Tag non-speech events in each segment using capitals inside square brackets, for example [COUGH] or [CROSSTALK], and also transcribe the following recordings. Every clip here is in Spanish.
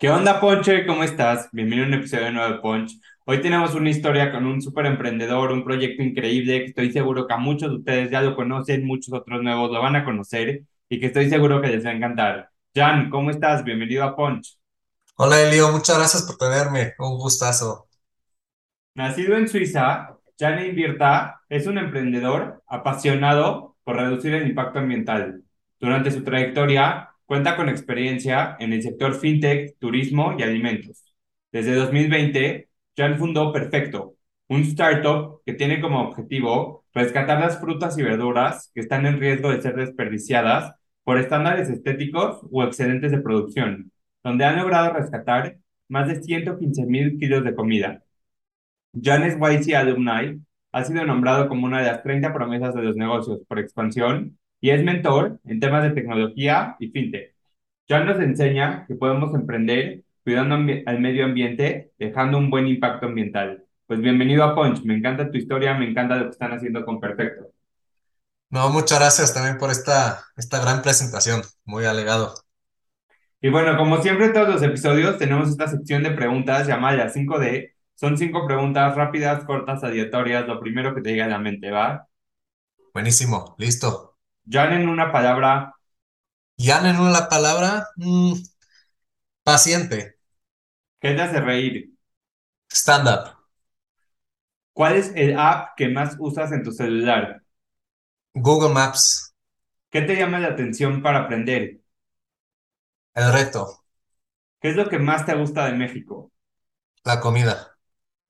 ¿Qué onda, Ponche? ¿Cómo estás? Bienvenido a un episodio nuevo de Punch. Hoy tenemos una historia con un súper emprendedor, un proyecto increíble que estoy seguro que a muchos de ustedes ya lo conocen, muchos otros nuevos lo van a conocer y que estoy seguro que les va a encantar. Jan, ¿cómo estás? Bienvenido a Punch. Hola Elio, muchas gracias por tenerme, un gustazo. Nacido en Suiza, Jan Invierta es un emprendedor apasionado por reducir el impacto ambiental. Durante su trayectoria, Cuenta con experiencia en el sector fintech, turismo y alimentos. Desde 2020, Jan fundó Perfecto, un startup que tiene como objetivo rescatar las frutas y verduras que están en riesgo de ser desperdiciadas por estándares estéticos o excedentes de producción, donde han logrado rescatar más de 115 mil kilos de comida. Jan es YC Alumni, ha sido nombrado como una de las 30 promesas de los negocios por expansión y es mentor en temas de tecnología y fintech. Ya nos enseña que podemos emprender cuidando al medio ambiente, dejando un buen impacto ambiental. Pues bienvenido a Punch, me encanta tu historia, me encanta lo que están haciendo con Perfecto. No, muchas gracias también por esta, esta gran presentación, muy alegado. Y bueno, como siempre en todos los episodios tenemos esta sección de preguntas llamada 5D. Son cinco preguntas rápidas, cortas, aleatorias, lo primero que te diga a la mente, ¿va? Buenísimo, listo. Jan en una palabra. Jan en una palabra. Mm, paciente. ¿Qué te hace reír? Stand up. ¿Cuál es el app que más usas en tu celular? Google Maps. ¿Qué te llama la atención para aprender? El reto. ¿Qué es lo que más te gusta de México? La comida.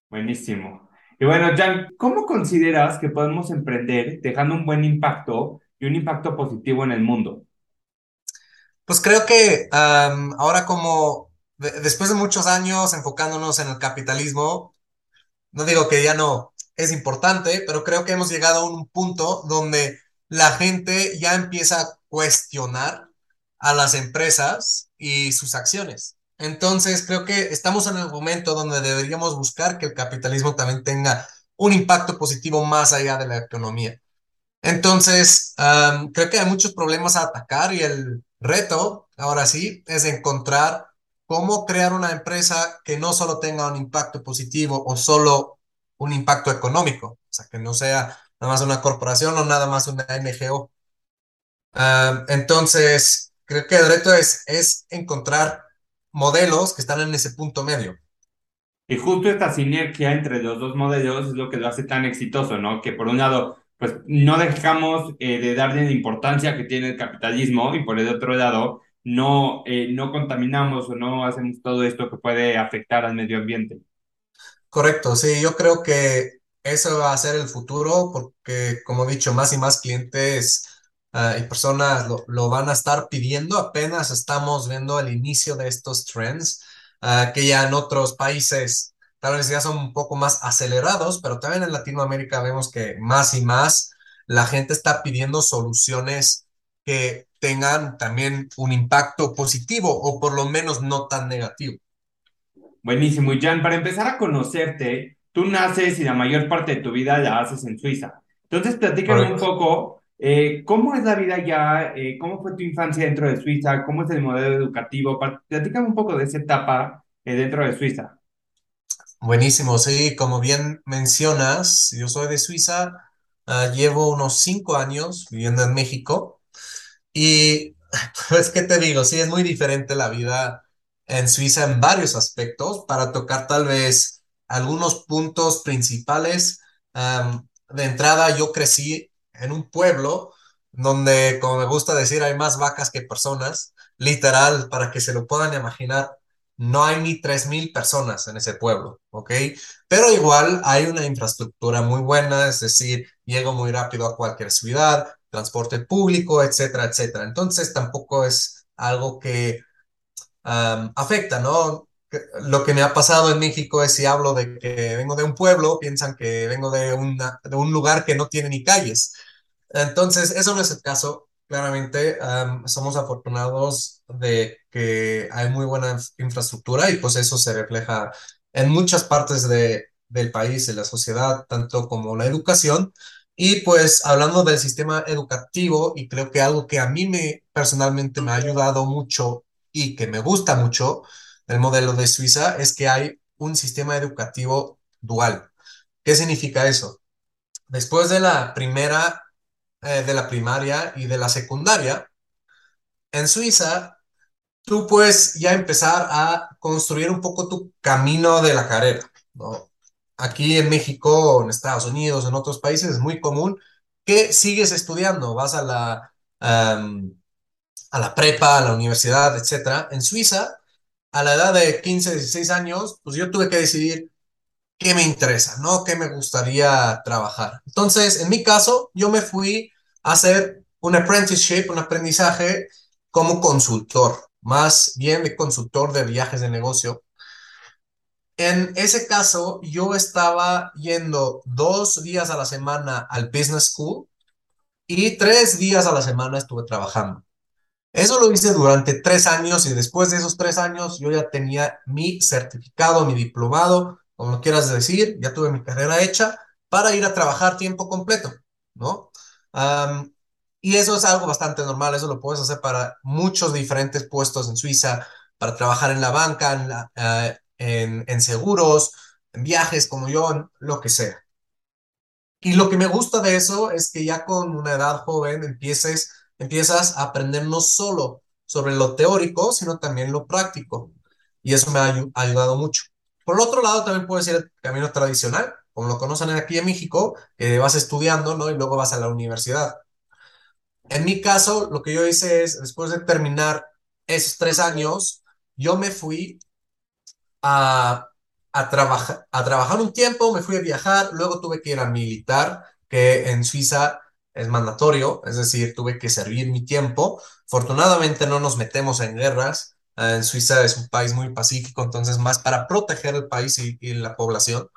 Buenísimo. Y bueno, Jan, ¿cómo consideras que podemos emprender dejando un buen impacto y un impacto positivo en el mundo? Pues creo que ahora como después de muchos años enfocándonos en el capitalismo, no digo que ya no es importante, pero creo que hemos llegado a un punto donde la gente ya empieza a cuestionar a las empresas y sus acciones. Entonces, creo que estamos en el momento donde deberíamos buscar que el capitalismo también tenga un impacto positivo más allá de la economía. Entonces, creo que hay muchos problemas a atacar y el reto, ahora sí, es encontrar cómo crear una empresa que no solo tenga un impacto positivo o solo un impacto económico, o sea, que no sea nada más una corporación o nada más una NGO. entonces, creo que el reto es, es encontrar modelos que están en ese punto medio. Y justo esta sinergia entre los dos modelos es lo que lo hace tan exitoso, ¿no? Que por un lado pues no dejamos eh, de darle la importancia que tiene el capitalismo y por el otro lado, no, eh, no contaminamos o no hacemos todo esto que puede afectar al medio ambiente. Correcto, sí, yo creo que eso va a ser el futuro porque, como he dicho, más y más clientes ah, y personas lo, lo, van a estar pidiendo. Apenas estamos viendo el inicio de estos trends uh, que ya en otros países tal vez ya son un poco más acelerados, pero también en Latinoamérica vemos que más y más la gente está pidiendo soluciones que tengan también un impacto positivo o por lo menos no tan negativo. Buenísimo. Y Jan, para empezar a conocerte, tú naces y la mayor parte de tu vida la haces en Suiza. Entonces, platícame un poco, eh, ¿cómo es la vida ya? Eh, ¿Cómo fue tu infancia dentro de Suiza? ¿Cómo es el modelo educativo? Platícame un poco de esa etapa eh, dentro de Suiza. Buenísimo, sí, como bien mencionas, yo soy de Suiza, ah, llevo unos cinco años viviendo en México y [LAUGHS] pues, ¿qué te digo? Sí, es muy diferente la vida en Suiza en varios aspectos, para tocar tal vez algunos puntos principales. de entrada, yo crecí en un pueblo donde, como me gusta decir, hay más vacas que personas, literal, para que se lo puedan imaginar no hay ni 3.000 personas en ese pueblo, ¿ok? Pero igual hay una infraestructura muy buena, es decir, llego muy rápido a cualquier ciudad, transporte público, etcétera, etcétera. Entonces tampoco es algo que afecta, ¿no? Lo que me ha pasado en México es si hablo de que vengo de un pueblo, piensan que vengo de, una, de un lugar que no tiene ni calles. Entonces, eso no es el caso. Claramente, um, somos afortunados de que hay muy buena infraestructura y pues eso se refleja en muchas partes de, del país, en la sociedad, tanto como la educación. Y pues hablando del sistema educativo, y creo que algo que a mí me personalmente me ha ayudado mucho y que me gusta mucho del modelo de Suiza es que hay un sistema educativo dual. ¿Qué significa eso? Después de la primera, eh, de la primaria y de la secundaria, en Suiza tú puedes ya empezar a construir un poco tu camino de la carrera, ¿no? Aquí en México, en Estados Unidos, en otros países es muy común que sigues estudiando, vas a la, um, a la prepa, a la universidad, etcétera. En Suiza, a la edad de 15, 16 años, pues yo tuve que decidir qué me interesa, ¿no? ¿Qué me gustaría trabajar? Entonces, en mi caso, yo me fui a hacer un apprenticeship, un aprendizaje como consultor, más bien de consultor de viajes de negocio. En ese caso, yo estaba yendo dos días a la semana al Business School y tres días a la semana estuve trabajando. Eso lo hice durante tres años y después de esos tres años yo ya tenía mi certificado, mi diplomado, como quieras decir, ya tuve mi carrera hecha para ir a trabajar tiempo completo, ¿no? Um, y eso es algo bastante normal, eso lo puedes hacer para muchos diferentes puestos en Suiza, para trabajar en la banca, en, en, seguros, en viajes como yo, lo que sea. Y lo que me gusta de eso es que ya con una edad joven empieces, empiezas a aprender no solo sobre lo teórico, sino también lo práctico. Y eso me ha ayudado mucho. Por otro lado, también puede ser el camino tradicional, como lo conocen aquí en México, que vas estudiando, ¿no? Y luego vas a la universidad. En mi caso, lo que yo hice es, después de terminar esos tres años, yo me fui a, a, trabajar, a trabajar un tiempo, me fui a viajar, luego tuve que ir a militar, que en Suiza es mandatorio, es decir, tuve que servir mi tiempo. Afortunadamente no nos metemos en guerras. En Suiza es un país muy pacífico, entonces más para proteger el país y, y la población.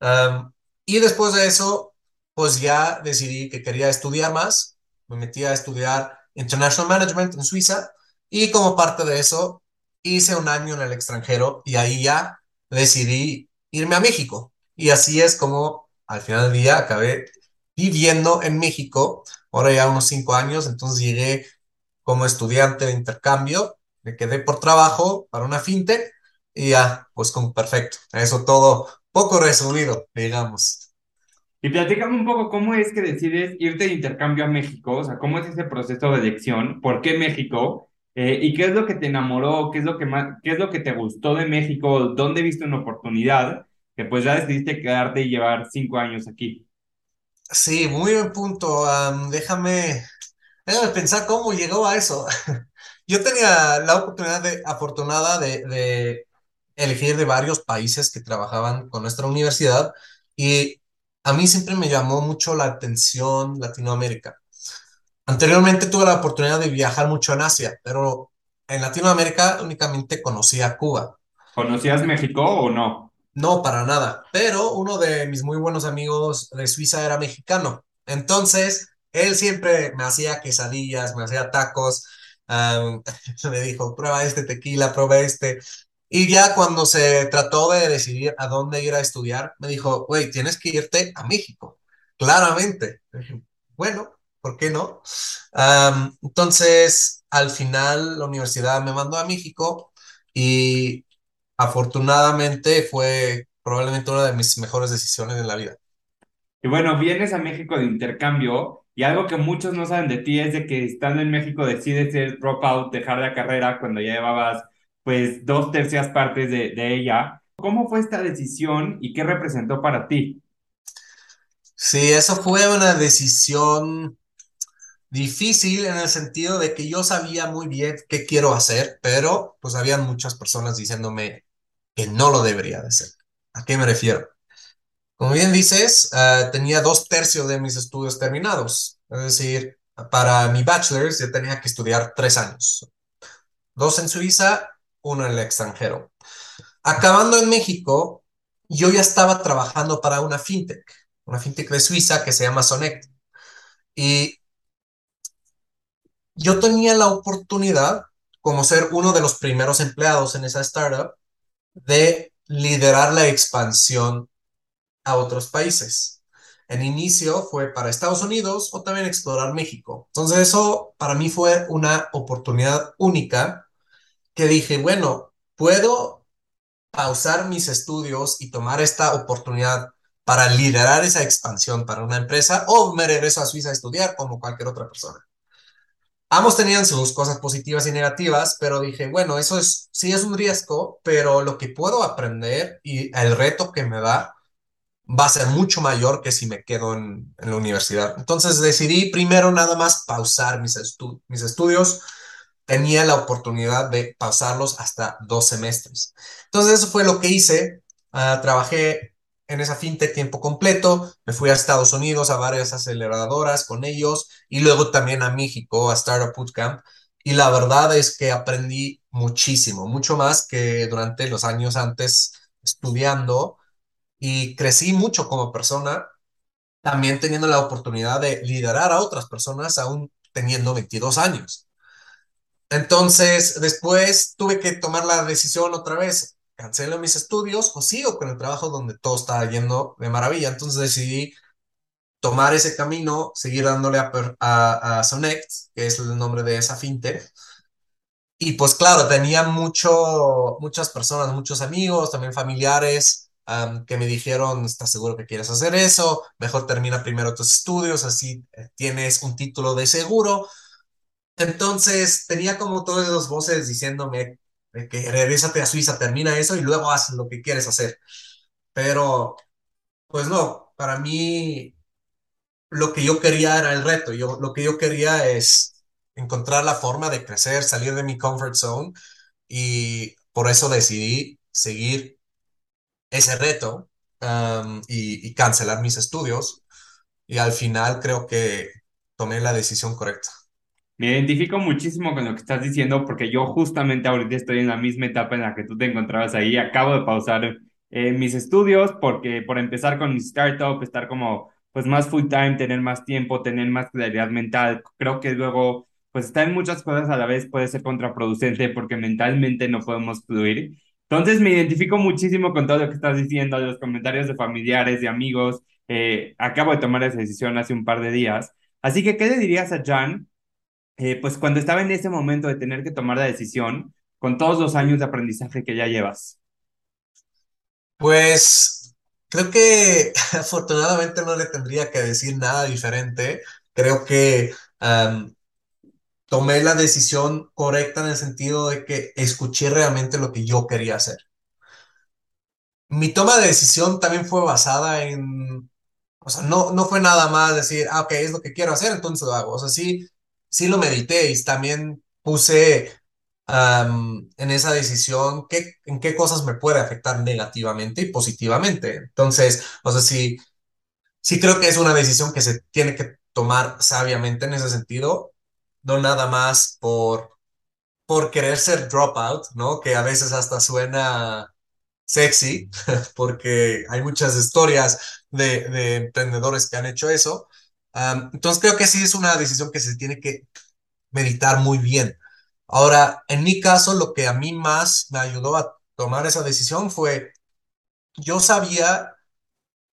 Um, y después de eso, pues ya decidí que quería estudiar más. Me metí a estudiar International Management en Suiza y como parte de eso hice un año en el extranjero y ahí ya decidí irme a México. Y así es como al final del día acabé viviendo en México, ahora ya unos cinco años, entonces llegué como estudiante de intercambio, me quedé por trabajo para una fintech y ya, pues como perfecto. Eso todo poco resumido, digamos. Y platícame un poco cómo es que decides irte de intercambio a México, o sea, cómo es ese proceso de elección, por qué México, eh, y qué es lo que te enamoró, qué es lo que más, qué es lo que te gustó de México, dónde viste una oportunidad, que pues ya decidiste quedarte y llevar cinco años aquí. Sí, muy buen punto. Um, déjame, déjame pensar cómo llegó a eso. [LAUGHS] Yo tenía la oportunidad de, afortunada de, de elegir de varios países que trabajaban con nuestra universidad y a mí siempre me llamó mucho la atención Latinoamérica. Anteriormente tuve la oportunidad de viajar mucho en Asia, pero en Latinoamérica únicamente conocía Cuba. ¿Conocías México o no? No, para nada, pero uno de mis muy buenos amigos de Suiza era mexicano. Entonces, él siempre me hacía quesadillas, me hacía tacos, um, [LAUGHS] me dijo, prueba este tequila, prueba este. Y ya cuando se trató de decidir a dónde ir a estudiar, me dijo, güey, tienes que irte a México. Claramente. Bueno, ¿por qué no? Um, entonces, al final, la universidad me mandó a México y afortunadamente fue probablemente una de mis mejores decisiones en la vida. Y bueno, vienes a México de intercambio y algo que muchos no saben de ti es de que estando en México decides ser dropout, dejar la carrera cuando ya llevabas pues dos tercias partes de, ella. ¿Cómo fue esta decisión y qué representó para ti? Sí, eso fue una decisión difícil en el sentido de que yo sabía muy bien qué quiero hacer, pero pues habían muchas personas diciéndome que no lo debería de hacer. ¿A qué me refiero? Como bien dices, uh, tenía dos tercios de mis estudios terminados, es decir, para mi bachelor's yo tenía que estudiar tres años, dos en Suiza uno en el extranjero. Acabando en México, yo ya estaba trabajando para una fintech, una fintech de Suiza que se llama Sonect. Y yo tenía la oportunidad, como ser uno de los primeros empleados en esa startup, de liderar la expansión a otros países. En inicio fue para Estados Unidos o también explorar México. Entonces eso para mí fue una oportunidad única que dije, bueno, puedo pausar mis estudios y tomar esta oportunidad para liderar esa expansión para una empresa o me regreso a Suiza a estudiar como cualquier otra persona. Ambos tenían sus cosas positivas y negativas, pero dije, bueno, eso es, sí es un riesgo, pero lo que puedo aprender y el reto que me da va a ser mucho mayor que si me quedo en, la universidad. Entonces decidí primero nada más pausar mis, estu mis estudios. Tenía la oportunidad de pausarlos hasta dos semestres. Entonces eso fue lo que hice. Uh, trabajé en esa fintech tiempo completo, me fui a Estados Unidos a varias aceleradoras con ellos y luego también a México a Startup Bootcamp. Y la verdad es que aprendí muchísimo, mucho más que durante los años antes estudiando y crecí mucho como persona, también teniendo la oportunidad de liderar a otras personas aún teniendo 22 años. Entonces, después tuve que tomar la decisión otra vez, cancelo mis estudios o sigo con el trabajo donde todo estaba yendo de maravilla. Entonces decidí tomar ese camino, seguir dándole a, a, a que es el nombre de esa fintech. Y pues claro, tenía mucho, muchas personas, muchos amigos, también familiares, um, que me dijeron, ¿estás seguro que quieres hacer eso? Mejor termina primero tus estudios, así tienes un título de seguro. Entonces tenía como todas esas voces diciéndome, que regresate a Suiza, termina eso y luego haz lo que quieres hacer. Pero, pues no, para mí lo que yo quería era el reto. Yo, lo que yo quería es encontrar la forma de crecer, salir de mi comfort zone y por eso decidí seguir ese reto um, y, y cancelar mis estudios. Y al final creo que tomé la decisión correcta. Me identifico muchísimo con lo que estás diciendo porque yo justamente ahorita estoy en la misma etapa en la que tú te encontrabas ahí. Acabo de pausar eh, mis estudios porque por empezar con mi startup, estar como pues más full time, tener más tiempo, tener más claridad mental, creo que luego pues estar en muchas cosas a la vez puede ser contraproducente porque mentalmente no podemos fluir. Entonces me identifico muchísimo con todo lo que estás diciendo, los comentarios de familiares, de amigos. Eh, acabo de tomar esa decisión hace un par de días. Así que, ¿qué le dirías a Jan? eh, pues cuando estaba en ese momento de tener que tomar la decisión, con todos los años de aprendizaje que ya llevas? Pues creo que [LAUGHS] afortunadamente no le tendría que decir nada diferente. Creo que tomé la decisión correcta en el sentido de que escuché realmente lo que yo quería hacer. Mi toma de decisión también fue basada en, o sea, no, no fue nada más decir, ah, ok, es lo que quiero hacer, entonces lo hago. O sea, sí, sí lo medité y también puse en esa decisión qué, en qué cosas me puede afectar negativamente y positivamente. Entonces, o sea, sí, sí creo que es una decisión que se tiene que tomar sabiamente en ese sentido, no nada más por, por querer ser dropout, ¿no? Que a veces hasta suena sexy, [LAUGHS] porque hay muchas historias de, de emprendedores que han hecho eso. Entonces creo que sí es una decisión que se tiene que meditar muy bien. Ahora, en mi caso, lo que a mí más me ayudó a tomar esa decisión fue, yo sabía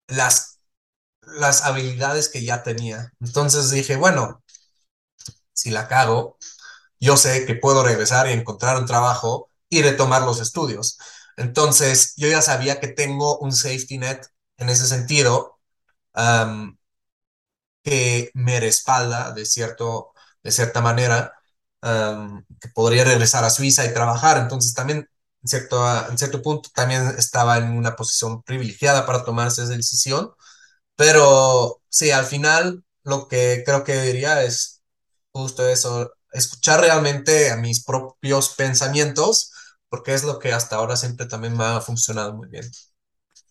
las, las habilidades que ya tenía. Entonces dije, bueno, si la cago, yo sé que puedo regresar y encontrar un trabajo y retomar los estudios. Entonces, yo ya sabía que tengo un safety net en ese sentido. Que me respalda de, cierto, de cierta manera, que podría regresar a Suiza y trabajar. Entonces también, en cierto, en cierto punto, también estaba en una posición privilegiada para tomarse esa decisión. Pero sí, al final lo que creo que diría es justo eso, escuchar realmente a mis propios pensamientos, porque es lo que hasta ahora siempre también me ha funcionado muy bien.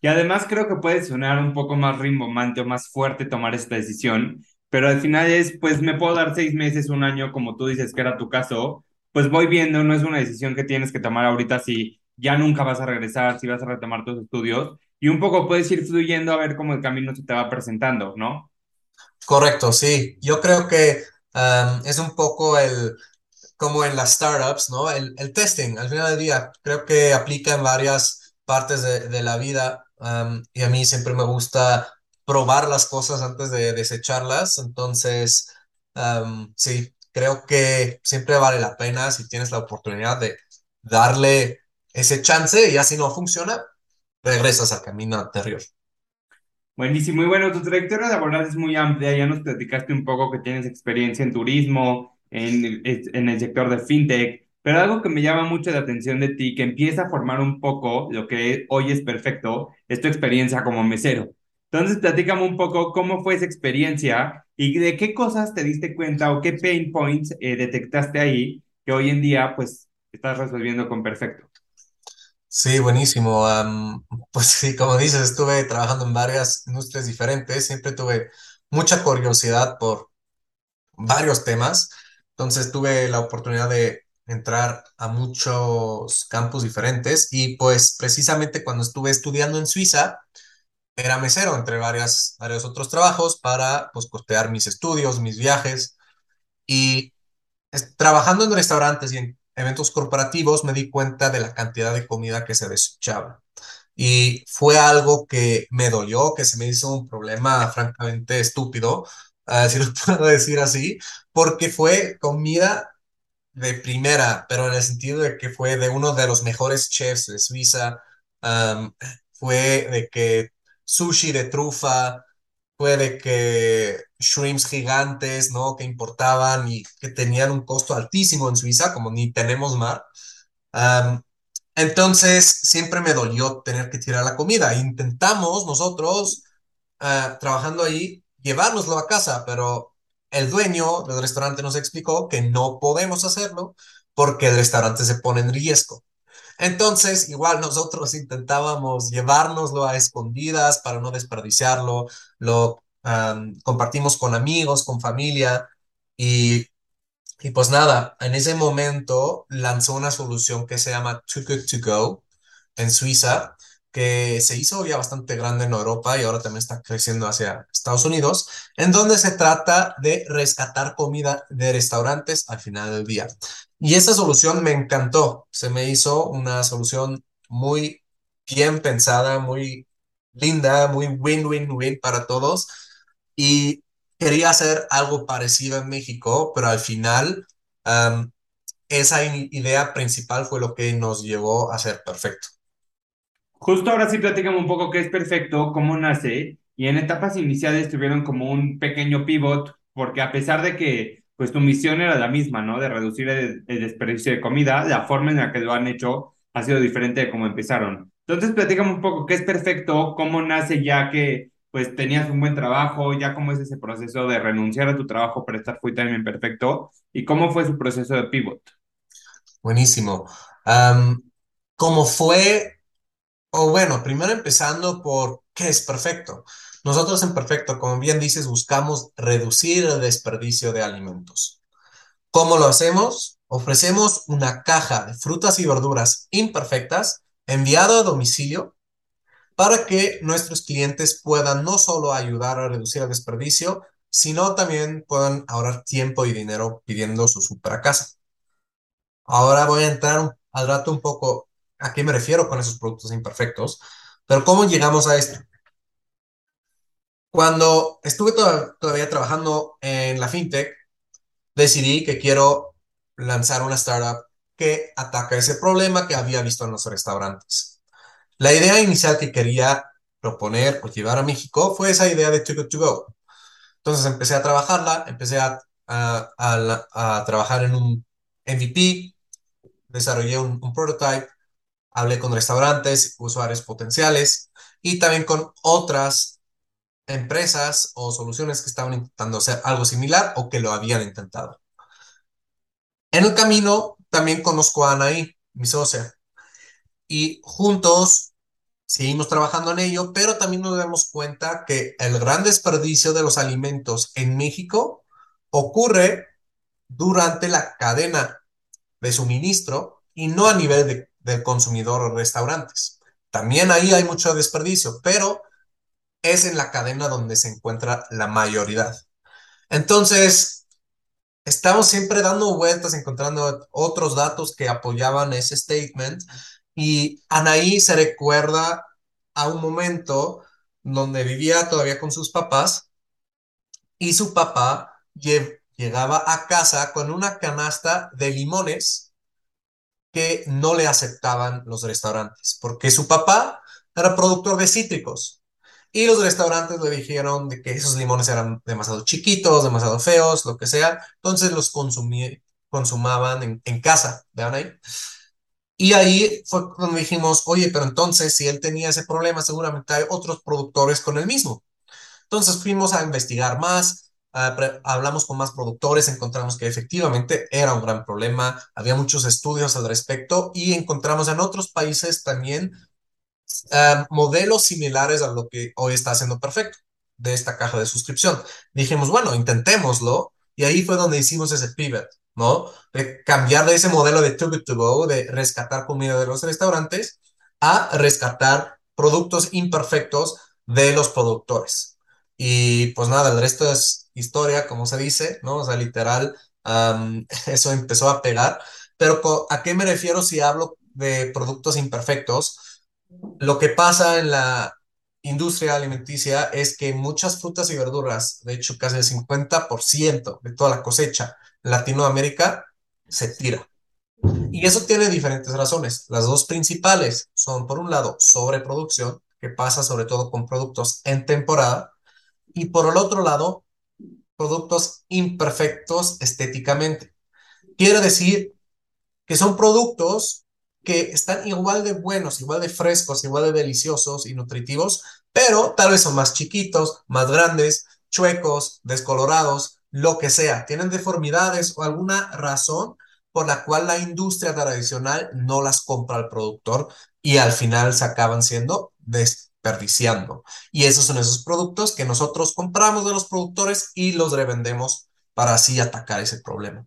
Y además creo que puede sonar un poco más rimbombante o más fuerte tomar esta decisión, pero al final es, pues me puedo dar seis meses, un año, como tú dices que era tu caso, pues voy viendo, no es una decisión que tienes que tomar ahorita si ya nunca vas a regresar, si vas a retomar tus estudios, y un poco puedes ir fluyendo a ver cómo el camino se te va presentando, ¿no? Correcto, sí. Yo creo que um, es un poco el, como en las startups, ¿no? El, el testing, al final del día, creo que aplica en varias partes de, de la vida y a mí siempre me gusta probar las cosas antes de desecharlas. Entonces, um, sí, creo que siempre vale la pena si tienes la oportunidad de darle ese chance y ya si no funciona, regresas al camino anterior. Buenísimo, y bueno, tu trayectoria laboral es muy amplia, ya nos platicaste un poco que tienes experiencia en turismo, en el, sector de fintech, pero algo que me llama mucho la atención de ti, que empieza a formar un poco lo que hoy es perfecto, es tu experiencia como mesero. Entonces, platícame un poco cómo fue esa experiencia y de qué cosas te diste cuenta o qué pain points eh, detectaste ahí que hoy en día, pues, estás resolviendo con perfecto. Sí, buenísimo. [LAUGHS] Pues sí, como dices, estuve trabajando en varias industrias diferentes, siempre tuve mucha curiosidad por varios temas, entonces tuve la oportunidad de entrar a muchos campus diferentes y pues precisamente cuando estuve estudiando en Suiza, era mesero entre varias, varios otros trabajos para pues costear mis estudios, mis viajes y trabajando en restaurantes y en eventos corporativos me di cuenta de la cantidad de comida que se desechaba. Y fue algo que me dolió, que se me hizo un problema francamente estúpido, si lo [LAUGHS] puedo decir así, porque fue comida de primera, pero en el sentido de que fue de uno de los mejores chefs de Suiza, fue de que sushi de trufa, fue de que shrimps gigantes, ¿no? Que importaban y que tenían un costo altísimo en Suiza, como ni tenemos mar. Entonces, siempre me dolió tener que tirar la comida. Intentamos nosotros, ah, trabajando ahí, llevárnoslo a casa, pero el dueño del restaurante nos explicó que no podemos hacerlo porque el restaurante se pone en riesgo. Entonces, igual nosotros intentábamos llevárnoslo a escondidas para no desperdiciarlo, lo compartimos con amigos, con familia y y pues nada, en ese momento lanzó una solución que se llama Too Good To Go en Suiza, que se hizo ya bastante grande en Europa y ahora también está creciendo hacia Estados Unidos, en donde se trata de rescatar comida de restaurantes al final del día. Y esa solución me encantó, se me hizo una solución muy bien pensada, muy linda, muy win-win-win para todos. Y quería hacer algo parecido en México, pero al final esa idea principal fue lo que nos llevó a ser perfecto. Justo ahora sí platícame un poco qué es perfecto, cómo nace, y en etapas iniciales tuvieron como un pequeño pivot, porque a pesar de que pues tu misión era la misma, ¿no? De reducir el, desperdicio de comida, la forma en la que lo han hecho ha sido diferente de cómo empezaron. Entonces platícame un poco qué es perfecto, cómo nace ya que pues tenías un buen trabajo, ya cómo es ese proceso de renunciar a tu trabajo para estar full time perfecto, y cómo fue su proceso de pivot. Buenísimo. ¿cómo fue? O bueno, primero empezando por qué es perfecto. Nosotros en Perfecto, como bien dices, buscamos reducir el desperdicio de alimentos. ¿Cómo lo hacemos? Ofrecemos una caja de frutas y verduras imperfectas enviado a domicilio para que nuestros clientes puedan no solo ayudar a reducir el desperdicio, sino también puedan ahorrar tiempo y dinero pidiendo su súper a casa. Ahora voy a entrar al rato un poco a qué me refiero con esos productos imperfectos, pero ¿cómo llegamos a esto? Cuando estuve to- todavía trabajando en la fintech, decidí que quiero lanzar una startup que ataca ese problema que había visto en los restaurantes. La idea inicial que quería proponer o llevar a México fue esa idea de Too Good To Go. Entonces empecé a trabajarla, empecé a, a- a a trabajar en un MVP, desarrollé un, un prototype, hablé con restaurantes, usuarios potenciales y también con otras empresas o soluciones que estaban intentando hacer algo similar o que lo habían intentado. En el camino también conozco a Anaí, mi socia, y juntos seguimos trabajando en ello, pero también nos damos cuenta que el gran desperdicio de los alimentos en México ocurre durante la cadena de suministro y no a nivel de, del consumidor o restaurantes. También ahí hay mucho desperdicio, pero es en la cadena donde se encuentra la mayoría. Entonces, estamos siempre dando vueltas, encontrando otros datos que apoyaban ese statement y Anaí se recuerda a un momento donde vivía todavía con sus papás y su papá llegaba a casa con una canasta de limones que no le aceptaban los restaurantes, porque su papá era productor de cítricos y los restaurantes le dijeron que esos limones eran demasiado chiquitos, demasiado feos, lo que sea, entonces los consumí, consumaban en, en casa, vean ahí. Y ahí fue cuando dijimos, oye, pero entonces si él tenía ese problema, seguramente hay otros productores con el mismo. Entonces fuimos a investigar más, hablamos con más productores, encontramos que efectivamente era un gran problema, había muchos estudios al respecto y encontramos en otros países también modelos similares a lo que hoy está haciendo Perfecto de esta caja de suscripción. Dijimos, bueno, intentémoslo y ahí fue donde hicimos ese pivot. ¿no? De cambiar de ese modelo de good to go, de rescatar comida de los restaurantes, a rescatar productos imperfectos de los productores. Y pues nada, el resto es historia, como se dice, ¿no? O sea, literal, [LAUGHS] eso empezó a pegar. Pero ¿a qué me refiero si hablo de productos imperfectos? Lo que pasa en la industria alimenticia es que muchas frutas y verduras, de hecho casi el 50% de toda la cosecha, Latinoamérica se tira. Y eso tiene diferentes razones. Las dos principales son, por un lado, sobreproducción, que pasa sobre todo con productos en temporada, y por el otro lado, productos imperfectos estéticamente. Quiere decir que son productos que están igual de buenos, igual de frescos, igual de deliciosos y nutritivos, pero tal vez son más chiquitos, más grandes, chuecos, descolorados, lo que sea, tienen deformidades o alguna razón por la cual la industria tradicional no las compra al productor y al final se acaban siendo desperdiciando. Y esos son esos productos que nosotros compramos de los productores y los revendemos para así atacar ese problema.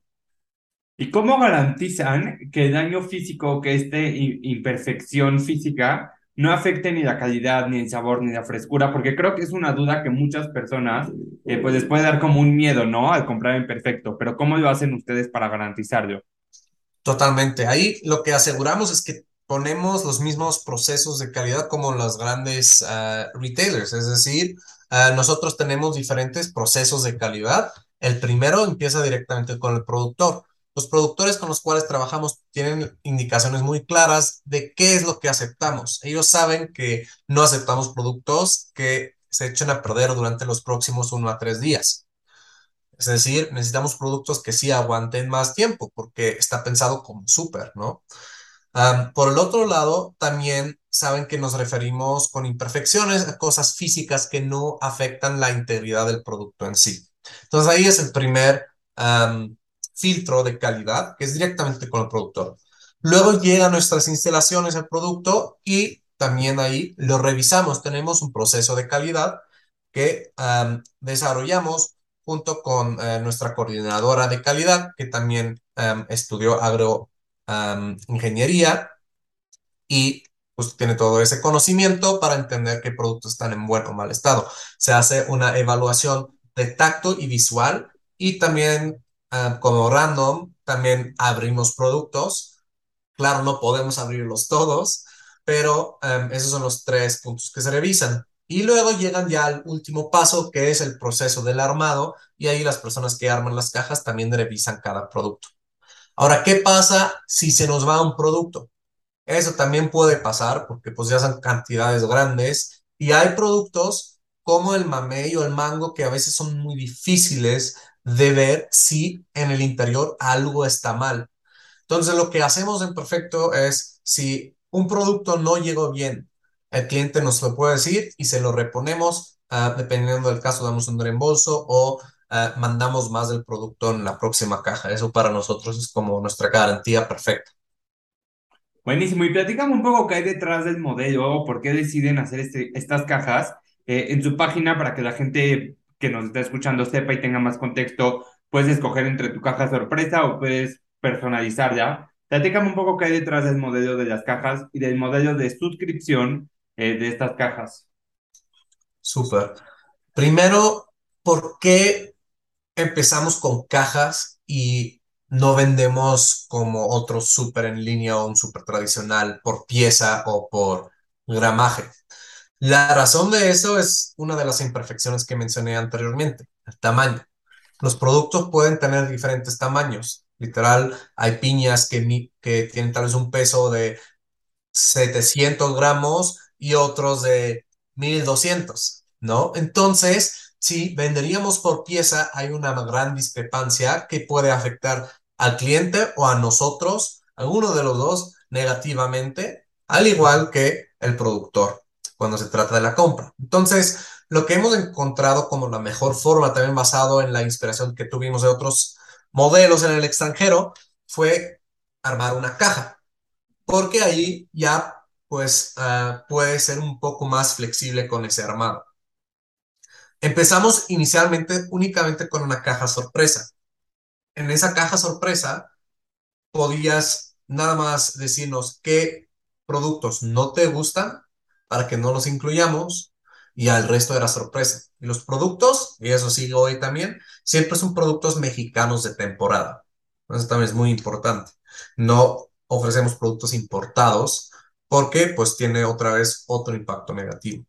¿Y cómo garantizan que el daño físico, que esta imperfección física no afecte ni la calidad, ni el sabor, ni la frescura, porque creo que es una duda que muchas personas eh, pues les puede dar como un miedo, ¿no? Al comprar en perfecto, pero ¿cómo lo hacen ustedes para garantizarlo? Totalmente. Ahí lo que aseguramos es que ponemos los mismos procesos de calidad como los grandes ah, retailers, es decir, ah, nosotros tenemos diferentes procesos de calidad. El primero empieza directamente con el productor. Los productores con los cuales trabajamos tienen indicaciones muy claras de qué es lo que aceptamos. Ellos saben que no aceptamos productos que se echen a perder durante los próximos uno a tres días. Es decir, necesitamos productos que sí aguanten más tiempo porque está pensado como súper, ¿no? Por el otro lado, también saben que nos referimos con imperfecciones a cosas físicas que no afectan la integridad del producto en sí. Entonces ahí es el primer filtro de calidad, que es directamente con el productor. Luego llega a nuestras instalaciones el producto y también ahí lo revisamos. Tenemos un proceso de calidad que desarrollamos junto con eh, nuestra coordinadora de calidad, que también estudió agroingeniería y pues tiene todo ese conocimiento para entender qué productos están en buen o mal estado. Se hace una evaluación de tacto y visual y también como random, también abrimos productos. Claro, no podemos abrirlos todos, pero esos son los tres puntos que se revisan. Y luego llegan ya al último paso, que es el proceso del armado, y ahí las personas que arman las cajas también revisan cada producto. Ahora, ¿qué pasa si se nos va un producto? Eso también puede pasar porque pues ya son cantidades grandes y hay productos como el mamey o el mango que a veces son muy difíciles de ver si en el interior algo está mal. Entonces, lo que hacemos en Perfecto es, si un producto no llegó bien, el cliente nos lo puede decir y se lo reponemos, ah, dependiendo del caso, damos un reembolso o ah, mandamos más del producto en la próxima caja. Eso para nosotros es como nuestra garantía perfecta. Buenísimo. Y platicamos un poco qué hay detrás del modelo, por qué deciden hacer este, estas cajas eh, en su página para que la gente que nos está escuchando sepa y tenga más contexto, puedes escoger entre tu caja sorpresa o puedes personalizar ya. Platícame un poco qué hay detrás del modelo de las cajas y del modelo de suscripción eh, de estas cajas. Súper. Primero, ¿por qué empezamos con cajas y no vendemos como otro súper en línea o un súper tradicional por pieza o por gramaje? La razón de eso es una de las imperfecciones que mencioné anteriormente, el tamaño. Los productos pueden tener diferentes tamaños. Literal, hay piñas que, que tienen tal vez un peso de 700 gramos y otros de 1200, ¿no? Entonces, si venderíamos por pieza, hay una gran discrepancia que puede afectar al cliente o a nosotros, alguno de los dos, negativamente, al igual que el productor cuando se trata de la compra. Entonces, lo que hemos encontrado como la mejor forma, también basado en la inspiración que tuvimos de otros modelos en el extranjero, fue armar una caja, porque ahí ya pues uh, puede ser un poco más flexible con ese armado. Empezamos inicialmente únicamente con una caja sorpresa. En esa caja sorpresa podías nada más decirnos qué productos no te gustan para que no los incluyamos y al resto era sorpresa. Y los productos, y eso sigo hoy también, siempre son productos mexicanos de temporada. Eso también es muy importante. No ofrecemos productos importados porque pues tiene otra vez otro impacto negativo.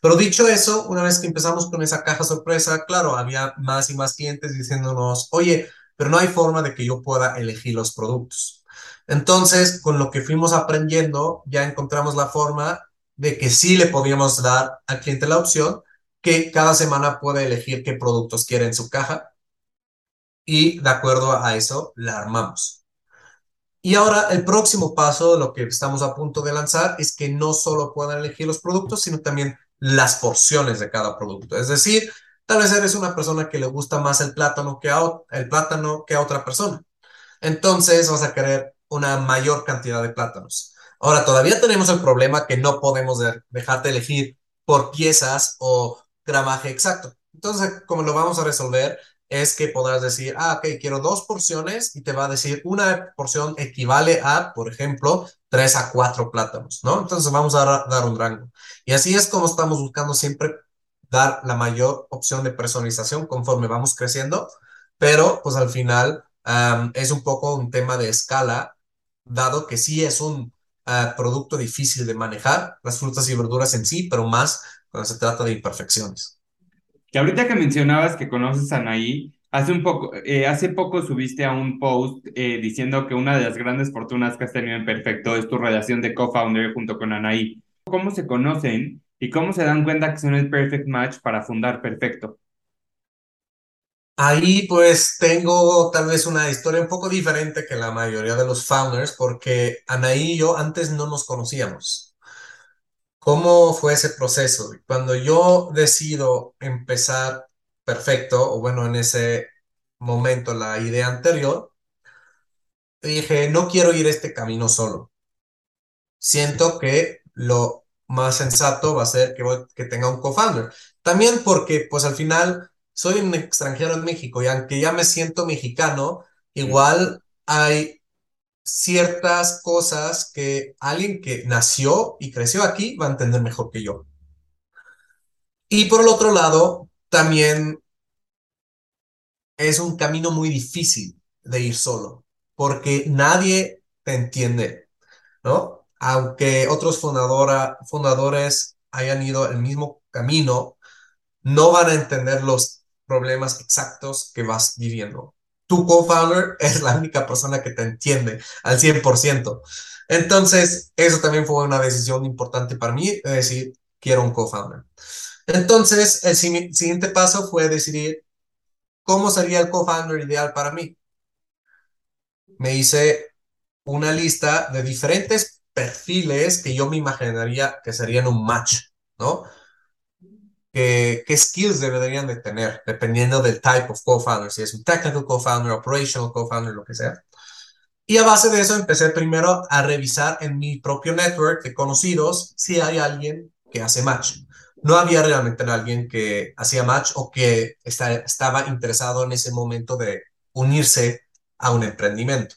Pero dicho eso, una vez que empezamos con esa caja sorpresa, claro, había más y más clientes diciéndonos, oye, pero no hay forma de que yo pueda elegir los productos. Entonces, con lo que fuimos aprendiendo, ya encontramos la forma de que sí le podíamos dar al cliente la opción que cada semana puede elegir qué productos quiere en su caja y de acuerdo a eso la armamos. Y ahora el próximo paso, lo que estamos a punto de lanzar, es que no solo puedan elegir los productos, sino también las porciones de cada producto. Es decir, tal vez eres una persona que le gusta más el plátano que a, el plátano que a otra persona. Entonces vas a querer una mayor cantidad de plátanos. Ahora, todavía tenemos el problema que no podemos dejarte elegir por piezas o gramaje exacto. Entonces, como lo vamos a resolver, es que podrás decir, ah, ok, quiero dos porciones y te va a decir una porción equivale a, por ejemplo, tres a cuatro plátanos, ¿no? Entonces vamos a dar un rango. Y así es como estamos buscando siempre dar la mayor opción de personalización conforme vamos creciendo, pero pues al final es un poco un tema de escala, dado que sí es un producto difícil de manejar, las frutas y verduras en sí, pero más cuando se trata de imperfecciones. Que ahorita que mencionabas que conoces a Anaí, hace, un poco, eh, hace poco subiste a un post eh, diciendo que una de las grandes fortunas que has tenido en Perfecto es tu relación de co-founder junto con Anaí. ¿Cómo se conocen y cómo se dan cuenta que son el perfect match para fundar Perfecto? Ahí pues tengo tal vez una historia un poco diferente que la mayoría de los founders porque Anaí y yo antes no nos conocíamos. ¿Cómo fue ese proceso? Cuando yo decido empezar perfecto, o bueno, en ese momento, la idea anterior, dije, no quiero ir este camino solo. Siento que lo más sensato va a ser que, que tenga un co-founder. También porque, pues al final soy un extranjero en México y aunque ya me siento mexicano, igual hay ciertas cosas que alguien que nació y creció aquí va a entender mejor que yo. Y por el otro lado, también es un camino muy difícil de ir solo, porque nadie te entiende, ¿no? Aunque otros fundadores hayan ido el mismo camino, no van a entender los problemas exactos que vas viviendo. Tu co-founder es la única persona que te entiende al 100%. Entonces, eso también fue una decisión importante para mí, de decir, quiero un co-founder. Entonces, el siguiente paso fue decidir cómo sería el co-founder ideal para mí. Me hice una lista de diferentes perfiles que yo me imaginaría que serían un match, ¿no? Qué, skills deberían de tener, dependiendo del type of co-founder, si es un technical co-founder, operational co-founder, lo que sea. Y a base de eso empecé primero a revisar en mi propio network de conocidos si hay alguien que hace match. No había realmente alguien que hacía match o que estaba interesado en ese momento de unirse a un emprendimiento.